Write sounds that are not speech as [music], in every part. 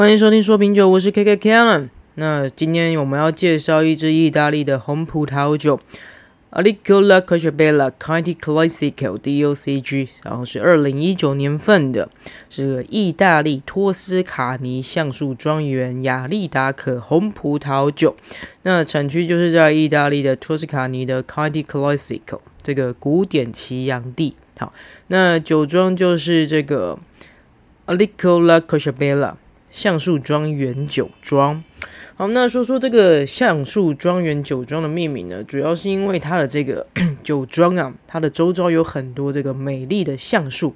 欢迎收听说品酒，我是 KK Kellen。那今天我们要介绍一支意大利的红葡萄酒，Alicola Colchebella Chianti Classico DOCG，然后是二零一九年份的，是意大利托斯卡尼橡树庄园雅利达可红葡萄酒。那产区就是在意大利的托斯卡尼的 Chianti Classico 这个古典奇扬地。好，那酒庄就是这个 Alicola Colchebella。橡树庄园酒庄，好，那说说这个橡树庄园酒庄的命名呢，主要是因为它的这个 [coughs] 酒庄啊，它的周遭有很多这个美丽的橡树，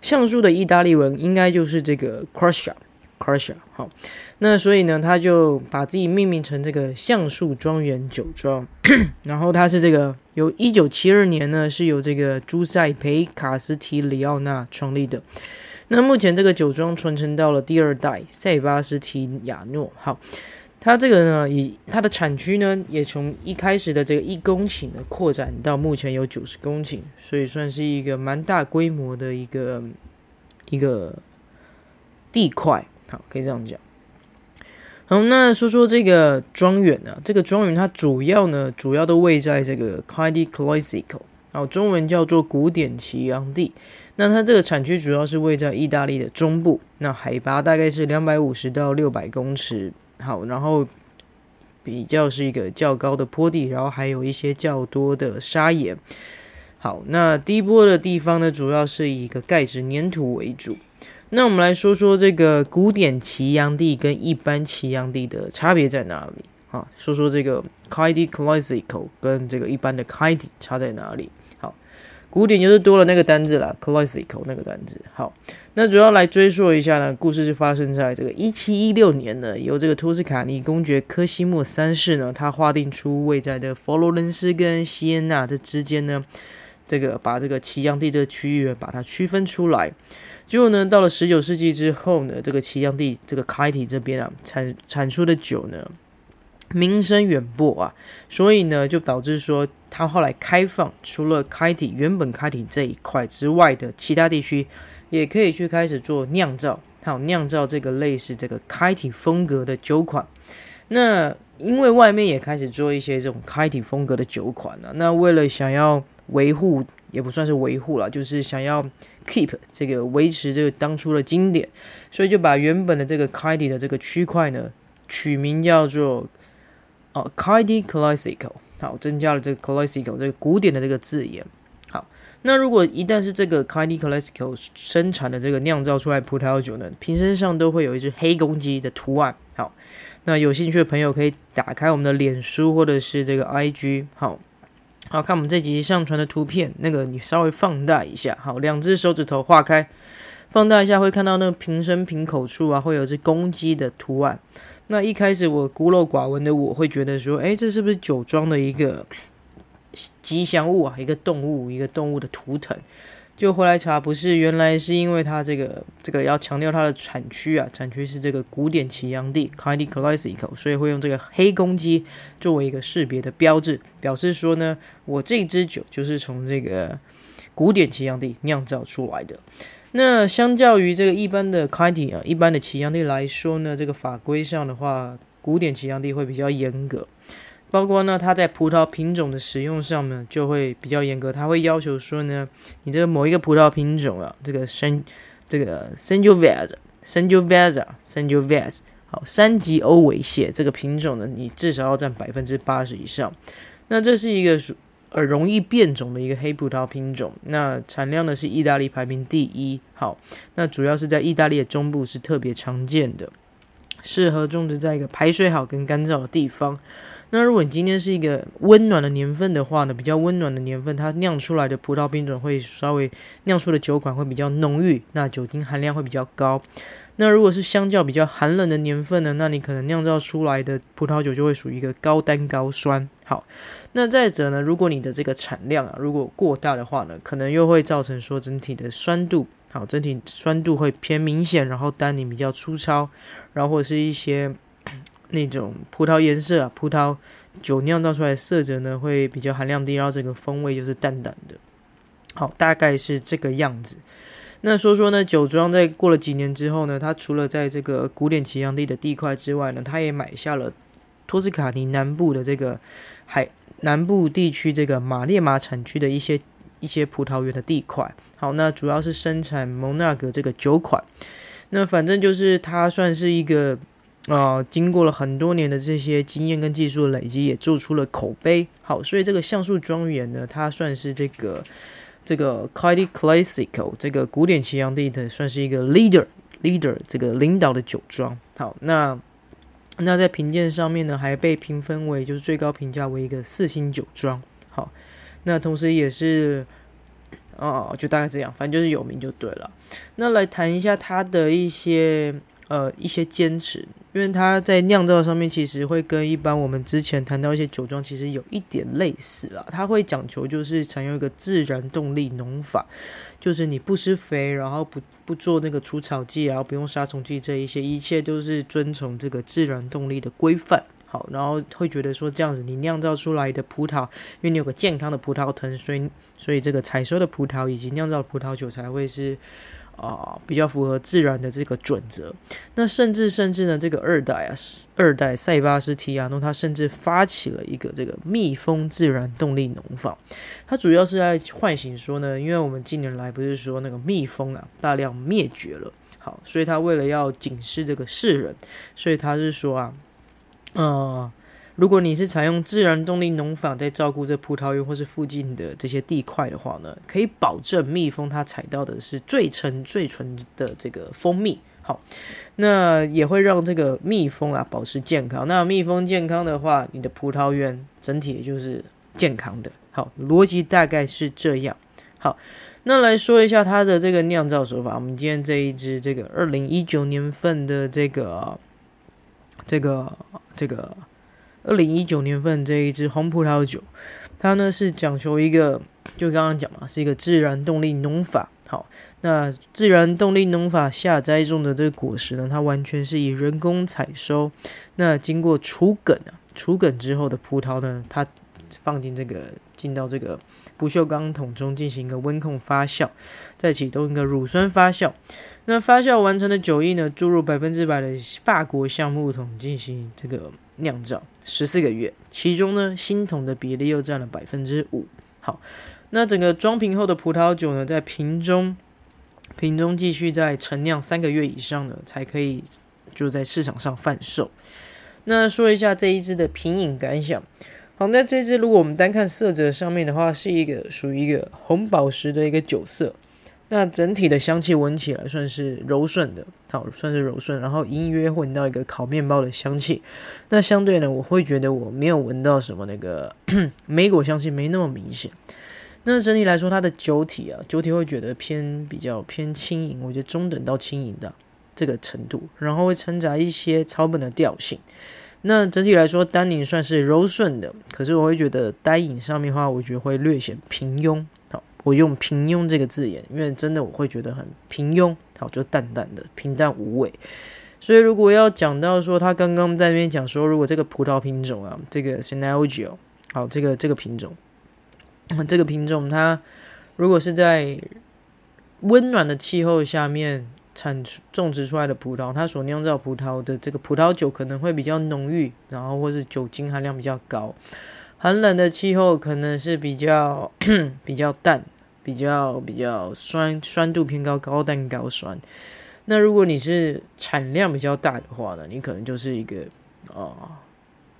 橡树的意大利文应该就是这个 Quercia，Quercia，好，那所以呢，他就把自己命名成这个橡树庄园酒庄，[coughs] 然后它是这个由一九七二年呢，是由这个朱塞培卡斯提里奥纳创立的。那目前这个酒庄传承到了第二代塞巴斯提亚诺。好，它这个呢，以它的产区呢，也从一开始的这个一公顷呢，扩展到目前有九十公顷，所以算是一个蛮大规模的一个一个地块。好，可以这样讲。好，那说说这个庄园呢，这个庄园它主要呢，主要都位在这个 Chianti Classico，好，中文叫做古典奇扬地。那它这个产区主要是位在意大利的中部，那海拔大概是两百五十到六百公尺，好，然后比较是一个较高的坡地，然后还有一些较多的砂岩。好，那低坡的地方呢，主要是以一个钙质粘土为主。那我们来说说这个古典奇扬地跟一般奇扬地的差别在哪里？好，说说这个 Chianti Classico 跟这个一般的 Chianti 差在哪里？古典就是多了那个单字啦，classical 那个单字。好，那主要来追溯一下呢，故事是发生在这个一七一六年呢，由这个托斯卡尼公爵科西莫三世呢，他划定出位在的佛罗伦斯跟西耶纳这之间呢，这个把这个奇扬地这个区域把它区分出来。结果呢，到了十九世纪之后呢，这个奇扬地这个 Chianti 这边啊，产产出的酒呢。名声远播啊，所以呢，就导致说，他后来开放，除了开体原本开体这一块之外的其他地区，也可以去开始做酿造，还有酿造这个类似这个开体风格的酒款。那因为外面也开始做一些这种开体风格的酒款了，那为了想要维护，也不算是维护了，就是想要 keep 这个维持这个当初的经典，所以就把原本的这个开体的这个区块呢，取名叫做。哦，Kitty Classical，好，增加了这个 Classico 这个古典的这个字眼。好，那如果一旦是这个 Kitty Classical 生产的这个酿造出来葡萄酒呢，瓶身上都会有一只黑公鸡的图案。好，那有兴趣的朋友可以打开我们的脸书或者是这个 IG，好，好看我们这集上传的图片，那个你稍微放大一下，好，两只手指头划开，放大一下会看到那个瓶身瓶口处啊，会有只公鸡的图案。那一开始我孤陋寡闻的我会觉得说，哎，这是不是酒庄的一个吉祥物啊？一个动物，一个动物的图腾。就回来查，不是，原来是因为它这个这个要强调它的产区啊，产区是这个古典奇扬地 Chianti Classico，所以会用这个黑公鸡作为一个识别的标志，表示说呢，我这支酒就是从这个古典奇扬地酿造出来的。那相较于这个一般的 c a d i 啊，一般的奇扬地来说呢，这个法规上的话，古典奇扬地会比较严格，包括呢，它在葡萄品种的使用上呢，就会比较严格，它会要求说呢，你这个某一个葡萄品种啊，这个生这个 Sangiovese Sangiovese Sangiovese 好，三级欧维谢这个品种呢，你至少要占百分之八十以上，那这是一个属。而容易变种的一个黑葡萄品种，那产量呢是意大利排名第一。好，那主要是在意大利的中部是特别常见的，适合种植在一个排水好跟干燥的地方。那如果你今天是一个温暖的年份的话呢，比较温暖的年份，它酿出来的葡萄品种会稍微酿出的酒款会比较浓郁，那酒精含量会比较高。那如果是相较比较寒冷的年份呢，那你可能酿造出来的葡萄酒就会属于一个高单高酸。好，那再者呢，如果你的这个产量啊，如果过大的话呢，可能又会造成说整体的酸度，好，整体酸度会偏明显，然后单宁比较粗糙，然后或者是一些 [clears throat] 那种葡萄颜色啊，葡萄酒酿造出来的色泽呢，会比较含量低，然后整个风味就是淡淡的。好，大概是这个样子。那说说呢，酒庄在过了几年之后呢，他除了在这个古典奇扬地的地块之外呢，他也买下了托斯卡尼南部的这个海南部地区这个马列马产区的一些一些葡萄园的地块。好，那主要是生产蒙纳格这个酒款。那反正就是它算是一个啊、呃，经过了很多年的这些经验跟技术的累积，也做出了口碑。好，所以这个橡树庄园呢，它算是这个。这个 Chianti Classico 这个古典奇洋地的算是一个 leader leader 这个领导的酒庄。好，那那在评鉴上面呢，还被评分为就是最高评价为一个四星酒庄。好，那同时也是哦，就大概这样，反正就是有名就对了。那来谈一下它的一些。呃，一些坚持，因为它在酿造上面其实会跟一般我们之前谈到一些酒庄其实有一点类似啊。它会讲求就是采用一个自然动力农法，就是你不施肥，然后不不做那个除草剂，然后不用杀虫剂，这一些一切都是遵从这个自然动力的规范。好，然后会觉得说这样子你酿造出来的葡萄，因为你有个健康的葡萄藤，所以所以这个采收的葡萄以及酿造的葡萄酒才会是。啊，比较符合自然的这个准则。那甚至甚至呢，这个二代啊，二代塞巴斯提亚诺，他甚至发起了一个这个蜜蜂自然动力农坊。他主要是在唤醒说呢，因为我们近年来不是说那个蜜蜂啊大量灭绝了，好，所以他为了要警示这个世人，所以他是说啊，嗯、如果你是采用自然动力农法在照顾这葡萄园或是附近的这些地块的话呢，可以保证蜜蜂它采到的是最纯最纯的这个蜂蜜。好，那也会让这个蜜蜂啊保持健康。那蜜蜂健康的话，你的葡萄园整体也就是健康的。好，逻辑大概是这样。好，那来说一下它的这个酿造手法。我们今天这一支这个二零一九年份的这个这个这个。二零一九年份这一支红葡萄酒，它呢是讲求一个，就刚刚讲嘛，是一个自然动力农法。好，那自然动力农法下栽种的这个果实呢，它完全是以人工采收。那经过除梗啊，除梗之后的葡萄呢，它放进这个进到这个不锈钢桶中进行一个温控发酵，再启动一个乳酸发酵。那发酵完成的酒液呢，注入百分之百的法国橡木桶进行这个。酿造十四个月，其中呢新桶的比例又占了百分之五。好，那整个装瓶后的葡萄酒呢，在瓶中瓶中继续在陈酿三个月以上呢，才可以就在市场上贩售。那说一下这一支的品饮感想。好，那这支如果我们单看色泽上面的话，是一个属于一个红宝石的一个酒色。那整体的香气闻起来算是柔顺的，好，算是柔顺，然后隐约闻到一个烤面包的香气。那相对呢，我会觉得我没有闻到什么那个 [coughs] 莓果香气，没那么明显。那整体来说，它的酒体啊，酒体会觉得偏比较偏轻盈，我觉得中等到轻盈的这个程度，然后会掺杂一些草本的调性。那整体来说，单宁算是柔顺的，可是我会觉得单饮上面的话，我觉得会略显平庸。我用平庸这个字眼，因为真的我会觉得很平庸，好，就淡淡的平淡无味。所以如果要讲到说，他刚刚在那边讲说，如果这个葡萄品种啊，这个 s e n a l g i o 好，这个这个品种，这个品种它如果是在温暖的气候下面产出种植出来的葡萄，它所酿造葡萄的这个葡萄酒可能会比较浓郁，然后或是酒精含量比较高。寒冷的气候可能是比较 [coughs] 比较淡。比较比较酸，酸度偏高，高蛋高酸。那如果你是产量比较大的话呢，你可能就是一个啊、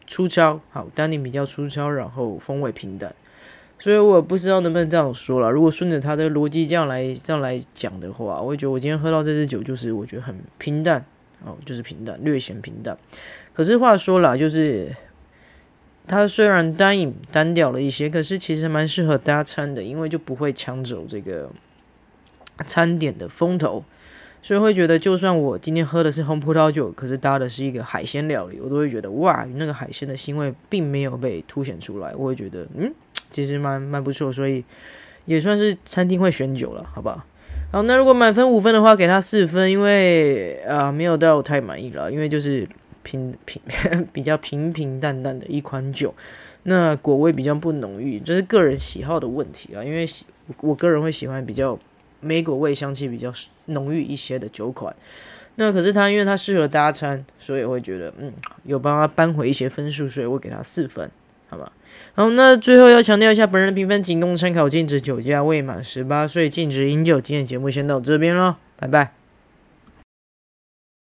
粗糙，好，单宁比较粗糙，然后风味平淡。所以我不知道能不能这样说了。如果顺着他的逻辑这样来这样来讲的话，我觉得我今天喝到这支酒就是我觉得很平淡，哦，就是平淡，略显平淡。可是话说了，就是。它虽然单饮单调了一些，可是其实蛮适合搭餐的，因为就不会抢走这个餐点的风头，所以会觉得，就算我今天喝的是红葡萄酒，可是搭的是一个海鲜料理，我都会觉得哇，那个海鲜的腥味并没有被凸显出来，我会觉得嗯，其实蛮蛮不错，所以也算是餐厅会选酒了，好不好？好，那如果满分五分的话，给他四分，因为啊、没有到太满意了，因为就是。平平 [laughs] 比较平平淡淡的一款酒，那果味比较不浓郁，这、是个人喜好的问题啊。因为喜我个人会喜欢比较莓果味香气比较浓郁一些的酒款。那可是它因为它适合搭餐，所以我会觉得嗯，有帮它扳回一些分数，所以我给它四分，好吧？好，那最后要强调一下，本人评分仅供参考，禁止酒驾，未满十八岁禁止饮酒。今天节目先到这边喽，拜拜。